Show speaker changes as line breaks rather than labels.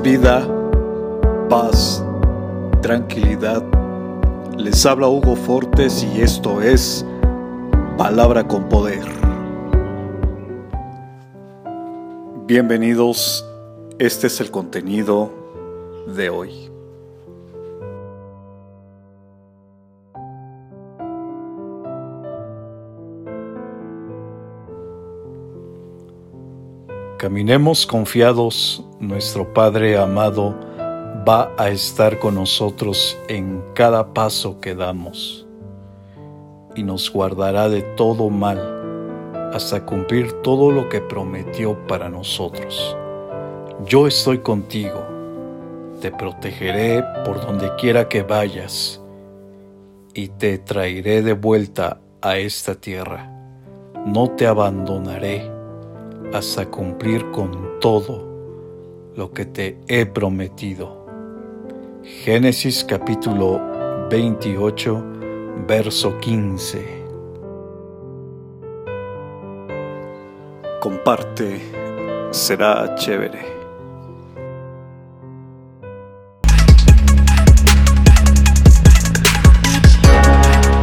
vida, paz, tranquilidad. Les habla Hugo Fortes y esto es Palabra con Poder. Bienvenidos, este es el contenido de hoy. Caminemos confiados, nuestro Padre amado va a estar con nosotros en cada paso que damos y nos guardará de todo mal hasta cumplir todo lo que prometió para nosotros. Yo estoy contigo, te protegeré por donde quiera que vayas y te traeré de vuelta a esta tierra. No te abandonaré hasta cumplir con todo lo que te he prometido. Génesis capítulo 28, verso 15. Comparte, será chévere.